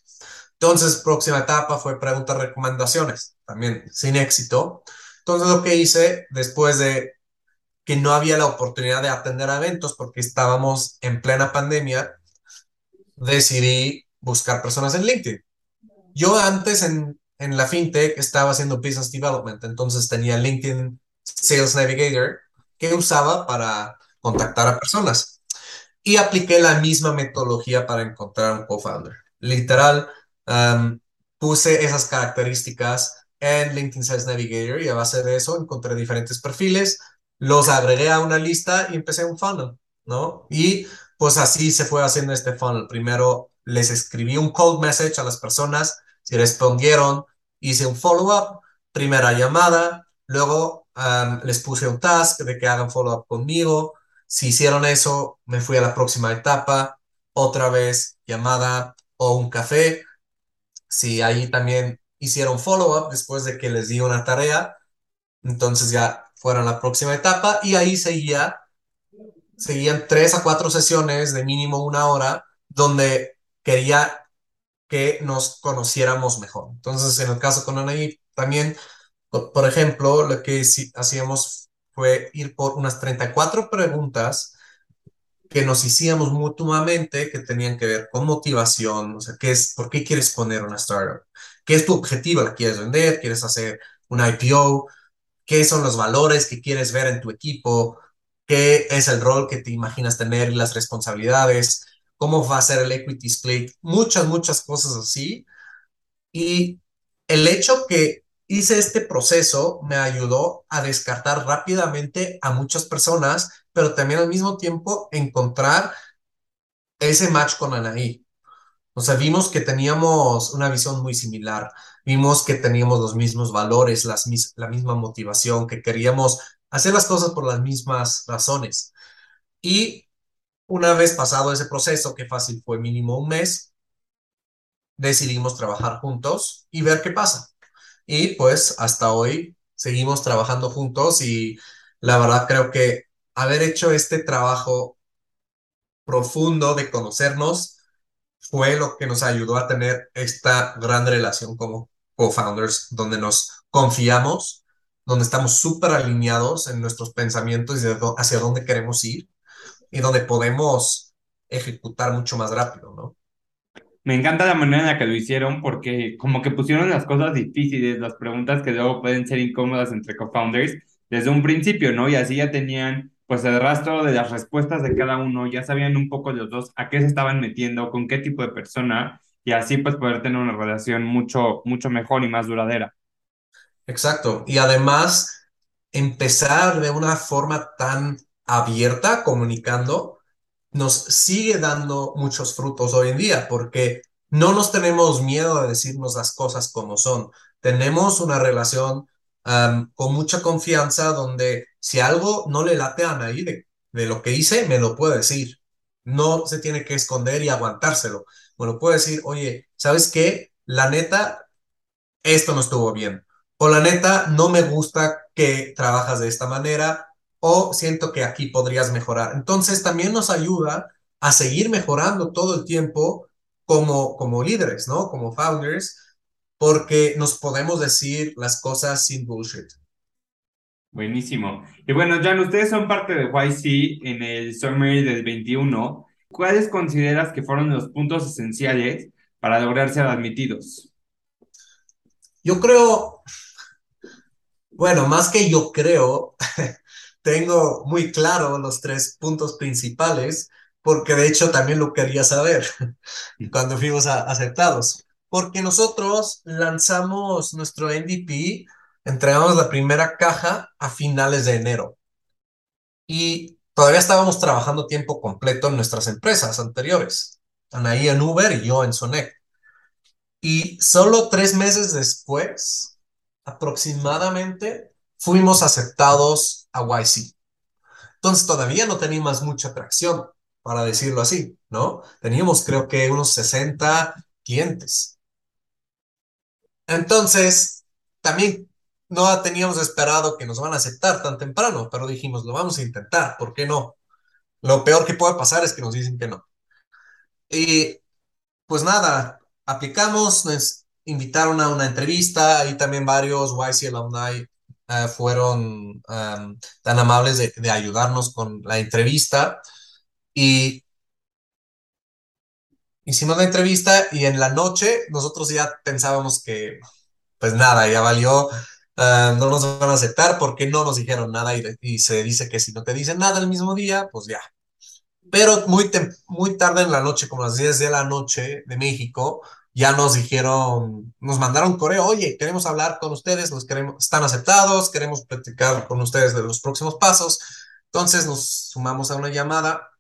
Entonces, próxima etapa fue preguntar recomendaciones, también sin éxito. Entonces, lo que hice después de que no había la oportunidad de atender eventos porque estábamos en plena pandemia, decidí buscar personas en LinkedIn. Yo antes en, en la fintech estaba haciendo business development, entonces tenía LinkedIn Sales Navigator que usaba para contactar a personas y apliqué la misma metodología para encontrar un co-founder. Literal, um, puse esas características en LinkedIn Sales Navigator y a base de eso encontré diferentes perfiles, los agregué a una lista y empecé un funnel, ¿no? Y pues así se fue haciendo este funnel. Primero les escribí un cold message a las personas, si respondieron, hice un follow-up, primera llamada, luego um, les puse un task de que hagan follow-up conmigo, si hicieron eso, me fui a la próxima etapa, otra vez llamada o un café. Si ahí también hicieron follow-up después de que les di una tarea, entonces ya fueron a la próxima etapa y ahí seguía, seguían tres a cuatro sesiones de mínimo una hora donde quería que nos conociéramos mejor. Entonces, en el caso con Anaí, también, por ejemplo, lo que hacíamos fue ir por unas 34 preguntas que nos hacíamos mutuamente que tenían que ver con motivación, o sea, ¿qué es, ¿por qué quieres poner una startup? ¿Qué es tu objetivo? ¿La quieres vender? ¿Quieres hacer un IPO? ¿Qué son los valores que quieres ver en tu equipo? ¿Qué es el rol que te imaginas tener las responsabilidades? ¿Cómo va a ser el equity split? Muchas, muchas cosas así. Y el hecho que hice este proceso me ayudó a descartar rápidamente a muchas personas, pero también al mismo tiempo encontrar ese match con Anaí. O sea, vimos que teníamos una visión muy similar, vimos que teníamos los mismos valores, las, la misma motivación, que queríamos hacer las cosas por las mismas razones. Y una vez pasado ese proceso, que fácil fue mínimo un mes, decidimos trabajar juntos y ver qué pasa. Y pues hasta hoy seguimos trabajando juntos y la verdad creo que haber hecho este trabajo profundo de conocernos fue lo que nos ayudó a tener esta gran relación como co-founders, donde nos confiamos, donde estamos súper alineados en nuestros pensamientos y hacia dónde queremos ir y donde podemos ejecutar mucho más rápido, ¿no? Me encanta la manera en la que lo hicieron porque como que pusieron las cosas difíciles, las preguntas que luego pueden ser incómodas entre co-founders desde un principio, ¿no? Y así ya tenían pues el rastro de las respuestas de cada uno, ya sabían un poco los dos a qué se estaban metiendo, con qué tipo de persona y así pues poder tener una relación mucho, mucho mejor y más duradera. Exacto. Y además empezar de una forma tan abierta, comunicando, nos sigue dando muchos frutos hoy en día, porque no nos tenemos miedo de decirnos las cosas como son. Tenemos una relación con mucha confianza donde si algo no le late a nadie de, lo que hice, me lo puede decir. No se tiene que esconder y aguantárselo. Me lo puede decir, oye, ¿sabes qué? La neta, esto no estuvo bien. O la neta, no me gusta que trabajas de esta manera o siento que aquí podrías mejorar. Entonces también nos ayuda a seguir mejorando todo el tiempo como, como líderes, ¿no? Como founders, porque nos podemos decir las cosas sin bullshit. Buenísimo. Y bueno, Jan, ustedes son parte de YC en el Summary del 21. ¿Cuáles consideras que fueron los puntos esenciales para lograr ser admitidos? Yo creo, bueno, más que yo creo, [LAUGHS] tengo muy claro los tres puntos principales, porque de hecho también lo quería saber [LAUGHS] cuando fuimos aceptados. Porque nosotros lanzamos nuestro MVP, entregamos la primera caja a finales de enero. Y todavía estábamos trabajando tiempo completo en nuestras empresas anteriores. Anaí en Uber y yo en Sonec. Y solo tres meses después, aproximadamente, fuimos aceptados a YC. Entonces todavía no teníamos mucha atracción, para decirlo así, ¿no? Teníamos creo que unos 60 clientes. Entonces, también no teníamos esperado que nos van a aceptar tan temprano, pero dijimos, lo vamos a intentar, ¿por qué no? Lo peor que puede pasar es que nos dicen que no. Y pues nada, aplicamos, nos invitaron a una entrevista y también varios YC alumni uh, fueron tan amables de, de, ayudarnos con la entrevista y hicimos la entrevista y en la noche nosotros ya pensábamos que pues nada, ya valió, uh, no nos van a aceptar porque no nos dijeron nada y, y, se dice que si no te dicen nada el mismo día, pues ya. Pero muy, muy tarde en la noche, como las 10 de la noche de México, ya nos dijeron, nos mandaron correo, oye, queremos hablar con ustedes, los queremos, están aceptados, queremos platicar con ustedes de los próximos pasos. Entonces nos sumamos a una llamada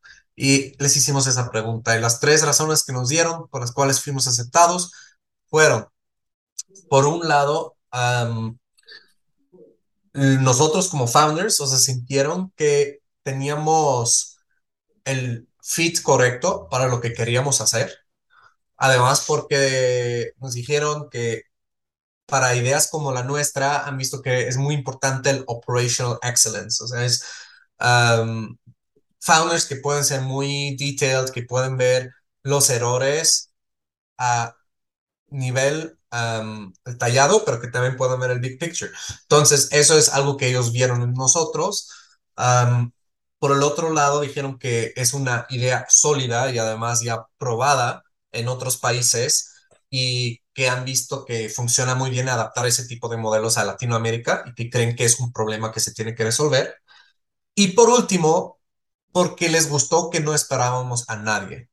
y les hicimos esa pregunta. Y las tres razones que nos dieron por las cuales fuimos aceptados fueron, por un lado, um, nosotros como founders, o sea, sintieron que teníamos el fit correcto para lo que queríamos hacer. Además, porque nos dijeron que para ideas como la nuestra han visto que es muy importante el operational excellence. O sea, es um, founders que pueden ser muy detailed, que pueden ver los errores a nivel um, detallado, pero que también pueden ver el big picture. Entonces, eso es algo que ellos vieron en nosotros. Um, por el otro lado, dijeron que es una idea sólida y además ya probada en otros países y que han visto que funciona muy bien adaptar ese tipo de modelos a Latinoamérica y que creen que es un problema que se tiene que resolver. Y por último, porque les gustó que no esperábamos a nadie.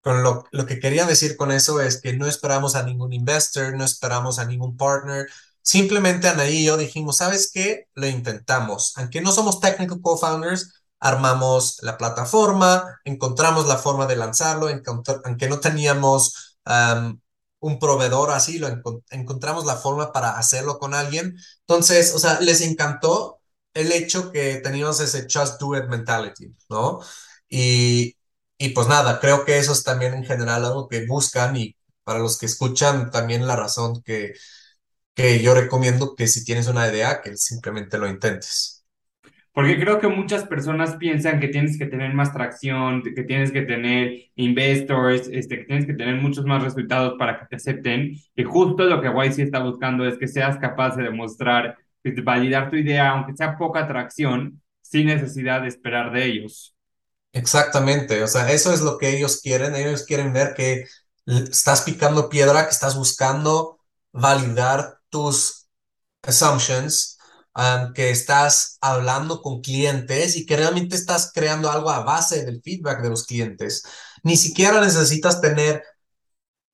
Con lo, lo que quería decir con eso es que no esperamos a ningún investor, no esperamos a ningún partner, Simplemente Anaí y yo dijimos, ¿sabes qué? Lo intentamos. Aunque no somos technical co-founders, armamos la plataforma, encontramos la forma de lanzarlo, aunque no teníamos um, un proveedor así, lo encont encontramos la forma para hacerlo con alguien. Entonces, o sea, les encantó el hecho que teníamos ese just do it mentality, ¿no? Y, y pues nada, creo que eso es también en general algo que buscan y para los que escuchan también la razón que que yo recomiendo que si tienes una idea, que simplemente lo intentes. Porque creo que muchas personas piensan que tienes que tener más tracción, que tienes que tener investors, este, que tienes que tener muchos más resultados para que te acepten. Y justo lo que YC está buscando es que seas capaz de demostrar, de validar tu idea, aunque sea poca tracción, sin necesidad de esperar de ellos. Exactamente, o sea, eso es lo que ellos quieren. Ellos quieren ver que estás picando piedra, que estás buscando validar tus assumptions, um, que estás hablando con clientes y que realmente estás creando algo a base del feedback de los clientes. Ni siquiera necesitas tener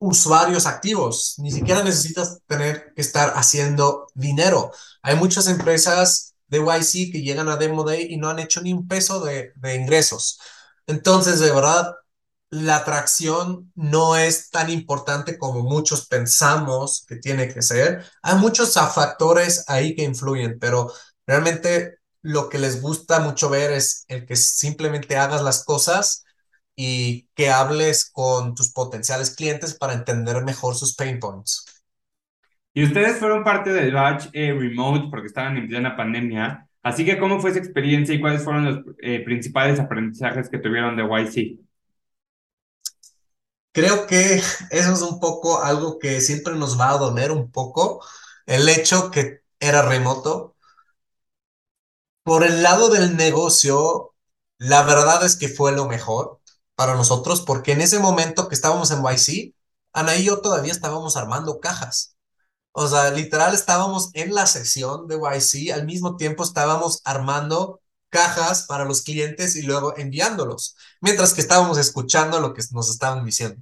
usuarios activos, ni siquiera necesitas tener que estar haciendo dinero. Hay muchas empresas de YC que llegan a Demo Day y no han hecho ni un peso de, ingresos. Entonces, de verdad, la atracción no es tan importante como muchos pensamos que tiene que ser. Hay muchos factores ahí que influyen, pero realmente lo que les gusta mucho ver es el que simplemente hagas las cosas y que hables con tus potenciales clientes para entender mejor sus pain points. Y ustedes fueron parte del batch eh, remote porque estaban en plena pandemia. Así que, ¿cómo fue esa experiencia y cuáles fueron los eh, principales aprendizajes que tuvieron de YC? Creo que eso es un poco algo que siempre nos va a doler un poco, el hecho que era remoto. Por el lado del negocio, la verdad es que fue lo mejor para nosotros, porque en ese momento que estábamos en YC, Ana y yo todavía estábamos armando cajas. O sea, literal estábamos en la sección de YC, al mismo tiempo estábamos armando cajas para los clientes y luego enviándolos, mientras que estábamos escuchando lo que nos estaban diciendo.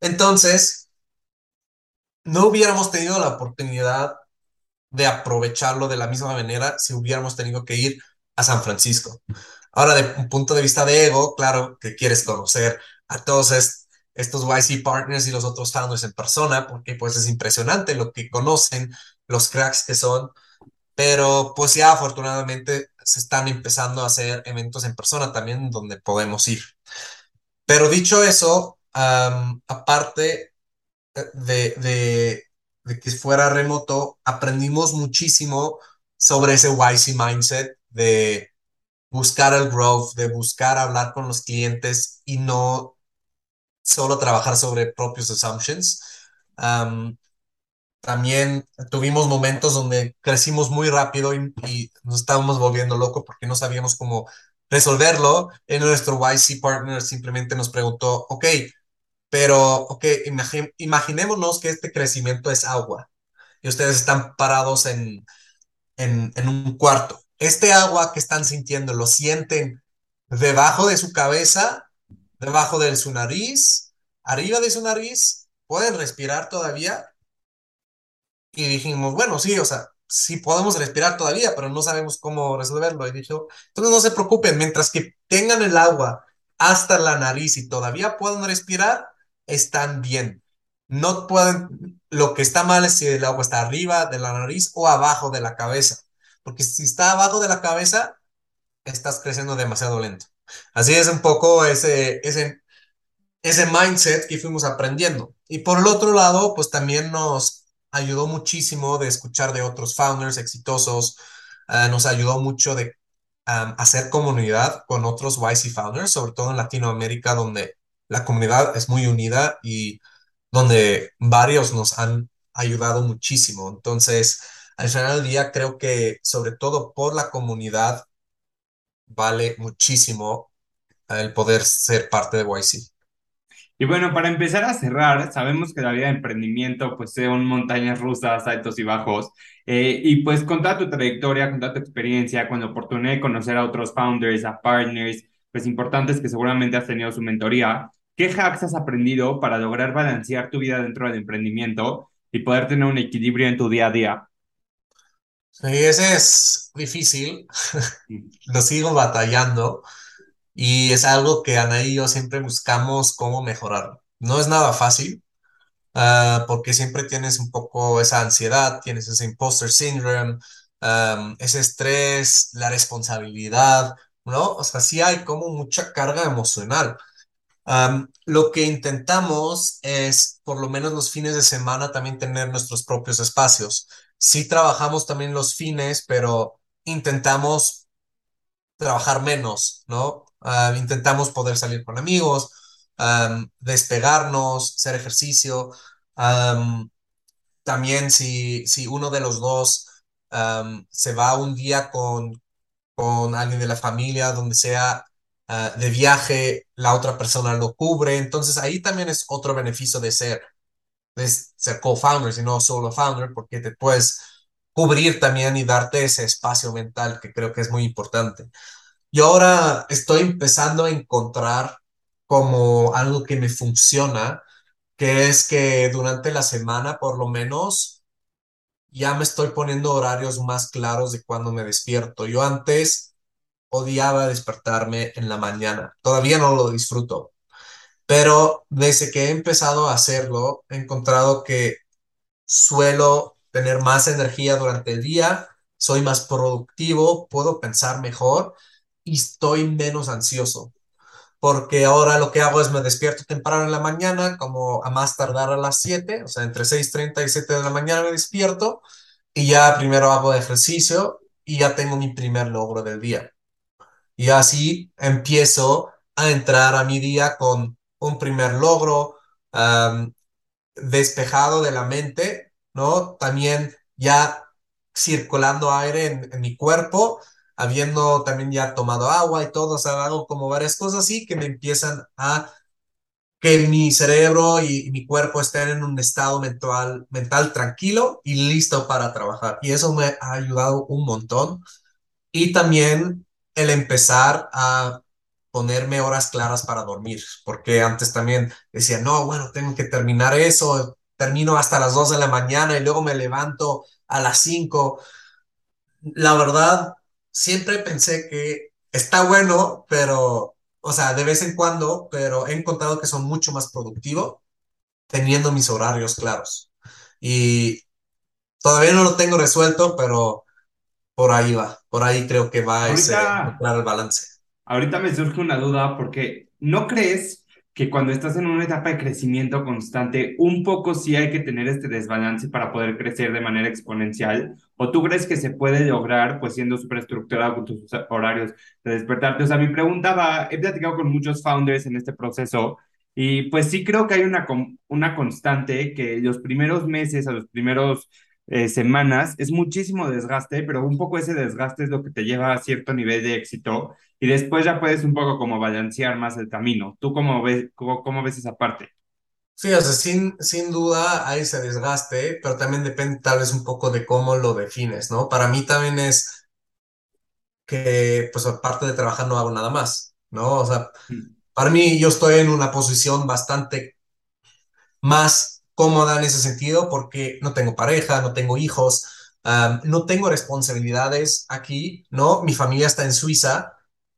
Entonces, no hubiéramos tenido la oportunidad de aprovecharlo de la misma manera si hubiéramos tenido que ir a San Francisco. Ahora, de un punto de vista de ego, claro que quieres conocer a todos estos YC partners y los otros founders en persona, porque pues es impresionante lo que conocen, los cracks que son, pero pues ya afortunadamente se están empezando a hacer eventos en persona también donde podemos ir. Pero dicho eso, aparte de, de, de, que fuera remoto, aprendimos muchísimo sobre ese YC mindset de buscar el growth, de buscar hablar con los clientes y no solo trabajar sobre propios assumptions. Um, también tuvimos momentos donde crecimos muy rápido y, nos estábamos volviendo locos porque no sabíamos cómo resolverlo. En nuestro YC partner simplemente nos preguntó, ok, pero, ok, imagi imaginémonos que este crecimiento es agua y ustedes están parados en, en, en un cuarto. Este agua que están sintiendo, ¿lo sienten debajo de su cabeza, debajo de su nariz, arriba de su nariz? ¿Pueden respirar todavía? Y dijimos, bueno, sí, o sea, sí podemos respirar todavía, pero no sabemos cómo resolverlo. Y dijo, entonces no se preocupen, mientras que tengan el agua hasta la nariz y todavía puedan respirar, están bien. No pueden, lo que está mal es si el agua está arriba de la nariz o abajo de la cabeza, porque si está abajo de la cabeza, estás creciendo demasiado lento. Así es un poco ese, ese, ese mindset que fuimos aprendiendo. Y por el otro lado, pues también nos ayudó muchísimo de escuchar de otros founders exitosos, uh, nos ayudó mucho de hacer comunidad con otros YC founders, sobre todo en Latinoamérica, donde la comunidad es muy unida y donde varios nos han ayudado muchísimo. Entonces, al final del día, creo que sobre todo por la comunidad, vale muchísimo el poder ser parte de YC. Y bueno, para empezar a cerrar, sabemos que la vida de emprendimiento pues son montañas rusas, altos y bajos. Eh, y pues con toda tu trayectoria, con toda tu experiencia, con la oportunidad de conocer a otros founders, a partners, pues importantes que seguramente has tenido su mentoría, ¿qué hacks has aprendido para lograr balancear tu vida dentro del emprendimiento y poder tener un equilibrio en tu día a día? Sí, ese es difícil, [LAUGHS] lo sigo batallando y es algo que Ana y yo siempre buscamos cómo mejorar. No es nada fácil, uh, porque siempre tienes un poco esa ansiedad, tienes ese imposter syndrome, um, ese estrés, la responsabilidad, ¿no? O sea, sí hay como mucha carga emocional. Lo que intentamos es, por lo menos los fines de semana, también tener nuestros propios espacios. Sí trabajamos también los fines, pero intentamos trabajar menos, ¿no? Uh, intentamos poder salir con amigos, despegarnos, hacer ejercicio. También si, si uno de los dos se va un día con, con alguien de la familia, donde sea uh, de viaje, la otra persona lo cubre. Entonces ahí también es otro beneficio de ser, de ser co-founder y no solo founder, porque te puedes cubrir también y darte ese espacio mental que creo que es muy importante. Yo ahora estoy empezando a encontrar como algo que me funciona, que es que durante la semana por lo menos ya me estoy poniendo horarios más claros de cuando me despierto. Yo antes odiaba despertarme en la mañana, todavía no lo disfruto, pero desde que he empezado a hacerlo, he encontrado que suelo tener más energía durante el día, soy más productivo, puedo pensar mejor y estoy menos ansioso. Porque ahora lo que hago es me despierto temprano en la mañana, como a más tardar a las 7, o sea, entre 6.30 y 7 de la mañana me despierto y ya primero hago ejercicio y ya tengo mi primer logro del día. Y así empiezo a entrar a mi día con un primer logro despejado de la mente, ¿no? También ya circulando aire en, mi cuerpo habiendo también ya tomado agua y todo, o sea, hago como varias cosas así que me empiezan a que mi cerebro y, mi cuerpo estén en un estado mental tranquilo y listo para trabajar. Y eso me ha ayudado un montón. Y también el empezar a ponerme horas claras para dormir, porque antes también decía, no, bueno, tengo que terminar eso, termino hasta las 2 de la mañana y luego me levanto a las 5. La verdad, siempre pensé que está bueno, pero, o sea, de vez en cuando, pero he encontrado que son mucho más productivo teniendo mis horarios claros. Y todavía no lo tengo resuelto, pero por ahí va, por ahí creo que va ese, Ahorita, encontrar el balance. Ahorita me surge una duda porque ¿no crees que cuando estás en una etapa de crecimiento constante, un poco sí hay que tener este desbalance para poder crecer de manera exponencial? ¿O tú crees que se puede lograr pues siendo súper estructurado con tus horarios de despertarte? O sea, mi pregunta va, he platicado con muchos founders en este proceso Y pues sí creo que hay una, una constante que los primeros meses o los primeros eh, semanas es muchísimo desgaste, pero un poco ese desgaste es lo que te lleva a cierto nivel de éxito y después ya puedes un poco como balancear más el camino. ¿Tú cómo ves, cómo, cómo ves esa parte? Fíjate, sin, sin duda hay ese desgaste, pero también depende tal vez un poco de cómo lo defines, ¿no? Para mí también es que, pues aparte de trabajar no hago nada más, ¿no? O sea, Mm, para mí yo estoy en una posición bastante más cómoda en ese sentido porque no tengo pareja, no tengo hijos, um, no tengo responsabilidades aquí, ¿no? Mi familia está en Suiza,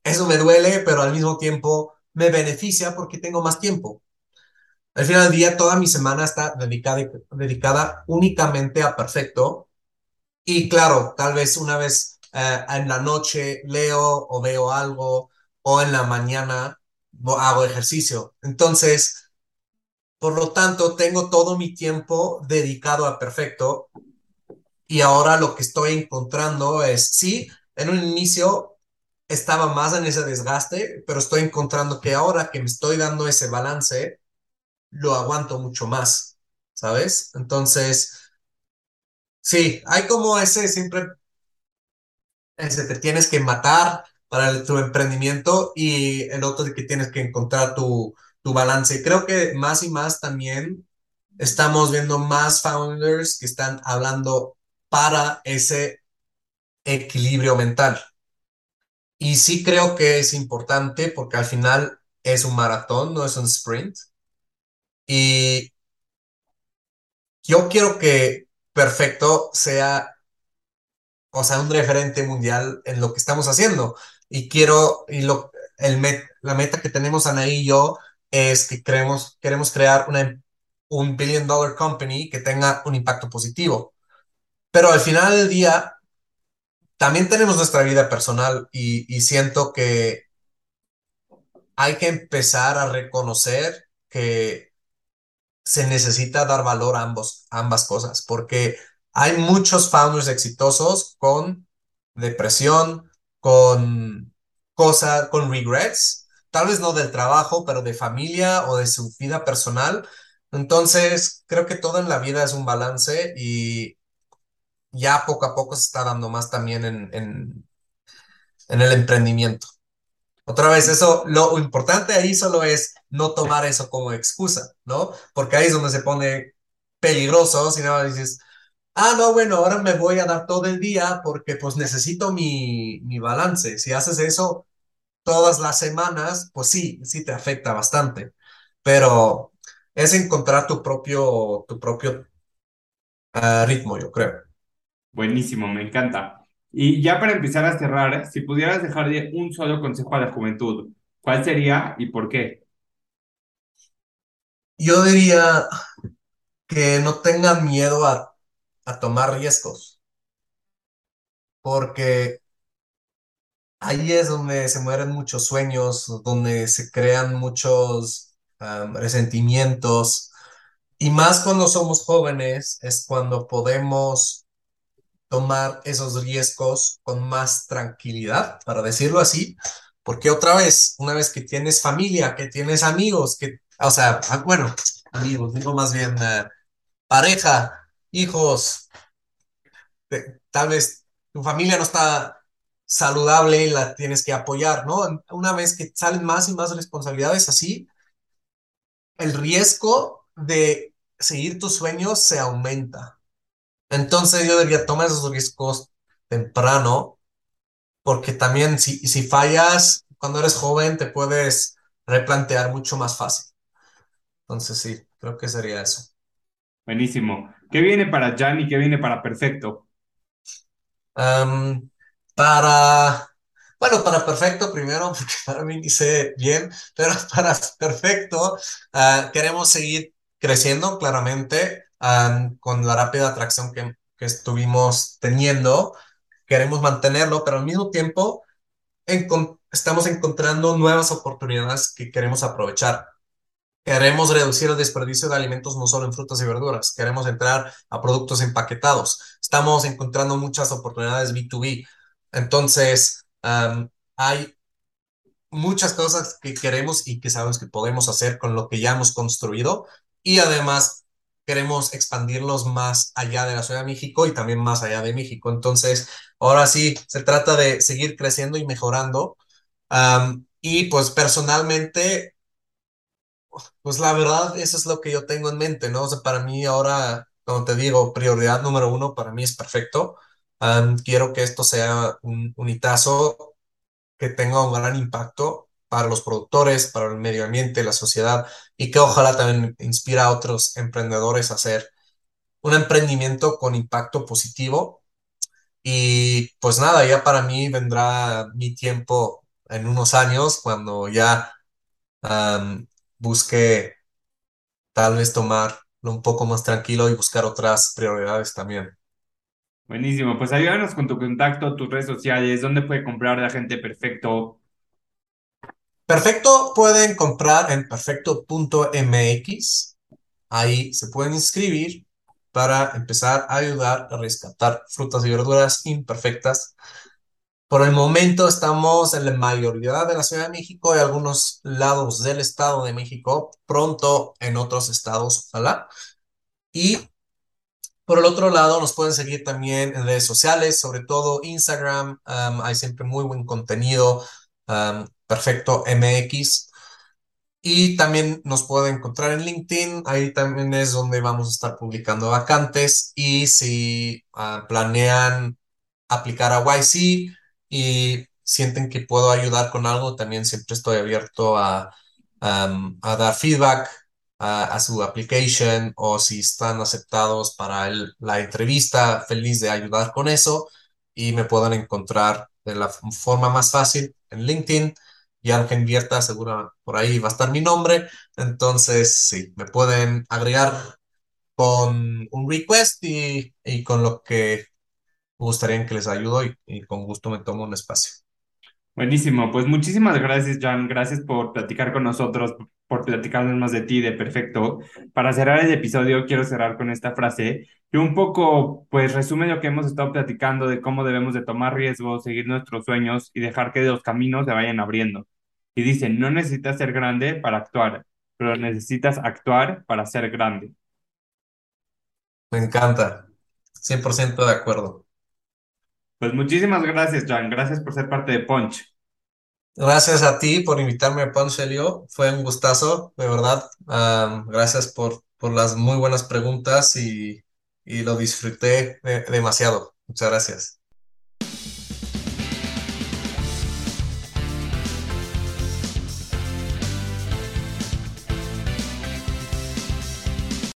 eso me duele, pero al mismo tiempo me beneficia porque tengo más tiempo. Al final del día, toda mi semana está dedicada, dedicada únicamente a perfecto. Y claro, tal vez una vez eh, en la noche leo o veo algo o en la mañana hago ejercicio. Entonces, por lo tanto, tengo todo mi tiempo dedicado a perfecto y ahora lo que estoy encontrando es, sí, en un inicio estaba más en ese desgaste, pero estoy encontrando que ahora que me estoy dando ese balance, lo aguanto mucho más, ¿sabes? Entonces, sí, hay como ese siempre, ese te tienes que matar para el- tu emprendimiento y el otro de que tienes que encontrar tu, tu balance. Creo que más y más también estamos viendo más founders que están hablando para ese equilibrio mental. Y sí creo que es importante porque al final es un maratón, no es un sprint. Y yo quiero que Perfecto sea, o sea, un referente mundial en lo que estamos haciendo. Y quiero, y lo, el la meta que tenemos Anaí y yo es que queremos, queremos crear una, un billion dollar company que tenga un impacto positivo. Pero al final del día, también tenemos nuestra vida personal y, y siento que hay que empezar a reconocer que se necesita dar valor a ambos, ambas cosas, porque hay muchos founders exitosos con depresión, con cosas, con regrets, tal vez no del trabajo, pero de familia o de su vida personal. Entonces, creo que todo en la vida es un balance y ya poco a poco se está dando más también en, en, en el emprendimiento. Otra vez, eso, lo importante ahí solo es no tomar eso como excusa, ¿no? Porque ahí es donde se pone peligroso, si no dices, ah, no, bueno, ahora me voy a dar todo el día porque pues necesito mi, mi balance. Si haces eso todas las semanas, pues sí, sí te afecta bastante, pero es encontrar tu propio, tu propio uh, ritmo, yo creo. Buenísimo, me encanta. Y ya para empezar a cerrar, si pudieras dejarle un solo consejo a la juventud, ¿cuál sería y por qué? Yo diría que no tengan miedo a, a tomar riesgos, porque ahí es donde se mueren muchos sueños, donde se crean muchos resentimientos. Y más cuando somos jóvenes es cuando podemos tomar esos riesgos con más tranquilidad, para decirlo así, porque otra vez, una vez que tienes familia, que tienes amigos, que, o sea, ah, bueno, amigos, digo más bien uh, pareja, hijos, tal vez tu familia no está saludable y la tienes que apoyar, ¿no? Una vez que salen más y más responsabilidades así, el riesgo de seguir tus sueños se aumenta. Entonces yo diría, toma esos riesgos temprano, porque también si, si fallas cuando eres joven te puedes replantear mucho más fácil. Entonces sí, creo que sería eso. Buenísimo. ¿Qué viene para Jan y qué viene para Perfecto? Um, para, bueno, para perfecto primero, [LAUGHS] porque para mí sé bien, pero [LAUGHS] para perfecto uh, queremos seguir creciendo claramente um, con la rápida atracción que, que estuvimos teniendo. Queremos mantenerlo, pero al mismo tiempo estamos encontrando nuevas oportunidades que queremos aprovechar. Queremos reducir el desperdicio de alimentos no solo en frutas y verduras, queremos entrar a productos empaquetados. Estamos encontrando muchas oportunidades B2B. Entonces, um, hay muchas cosas que queremos y que sabemos que podemos hacer con lo que ya hemos construido y además queremos expandirlos más allá de la Ciudad de México y también más allá de México. Entonces, ahora sí, se trata de seguir creciendo y mejorando. Um, y pues personalmente, pues la verdad, eso es lo que yo tengo en mente, ¿no? O sea, para mí ahora, como te digo, prioridad número uno para mí es perfecto. Um, quiero que esto sea un, un hitazo que tenga un gran impacto para los productores, para el medio ambiente, la sociedad y que ojalá también inspire a otros emprendedores a hacer un emprendimiento con impacto positivo. Y pues nada, ya para mí vendrá mi tiempo en unos años cuando ya busque tal vez tomarlo un poco más tranquilo y buscar otras prioridades también. Buenísimo, pues ayúdanos con tu contacto, tus redes sociales, dónde puede comprar la gente perfecto. Perfecto, pueden comprar en perfecto.mx. Ahí se pueden inscribir para empezar a ayudar a rescatar frutas y verduras imperfectas. Por el momento estamos en la mayoría de la Ciudad de México y algunos lados del Estado de México, pronto en otros estados, ojalá. Y por el otro lado, nos pueden seguir también en redes sociales, sobre todo Instagram. hay siempre muy buen contenido. perfecto MX. Y también nos pueden encontrar en LinkedIn. Ahí también es donde vamos a estar publicando vacantes. Y si uh, planean aplicar a YC y sienten que puedo ayudar con algo, también siempre estoy abierto a, a dar feedback a, su application o si están aceptados para la entrevista, feliz de ayudar con eso y me puedan encontrar de la forma más fácil en LinkedIn. Y aunque invierta, seguro por ahí va a estar mi nombre. Entonces, sí, me pueden agregar con un request y, y con lo que gustaría que les ayudo y, y con gusto me tomo un espacio. Buenísimo, pues muchísimas gracias, Jan. Gracias por platicar con nosotros, por platicarnos más de ti, de perfecto. Para cerrar el episodio, quiero cerrar con esta frase que un poco, pues, resume lo que hemos estado platicando de cómo debemos de tomar riesgos, seguir nuestros sueños y dejar que los caminos se vayan abriendo. Y dice, no necesitas ser grande para actuar, pero necesitas actuar para ser grande. Me encanta, 100% de acuerdo. Pues muchísimas gracias, Jan. Gracias por ser parte de Punch. Gracias a ti por invitarme a Punch, Elio. Fue un gustazo, de verdad. Um, gracias por, por las muy buenas preguntas y, y lo disfruté de, demasiado. Muchas gracias.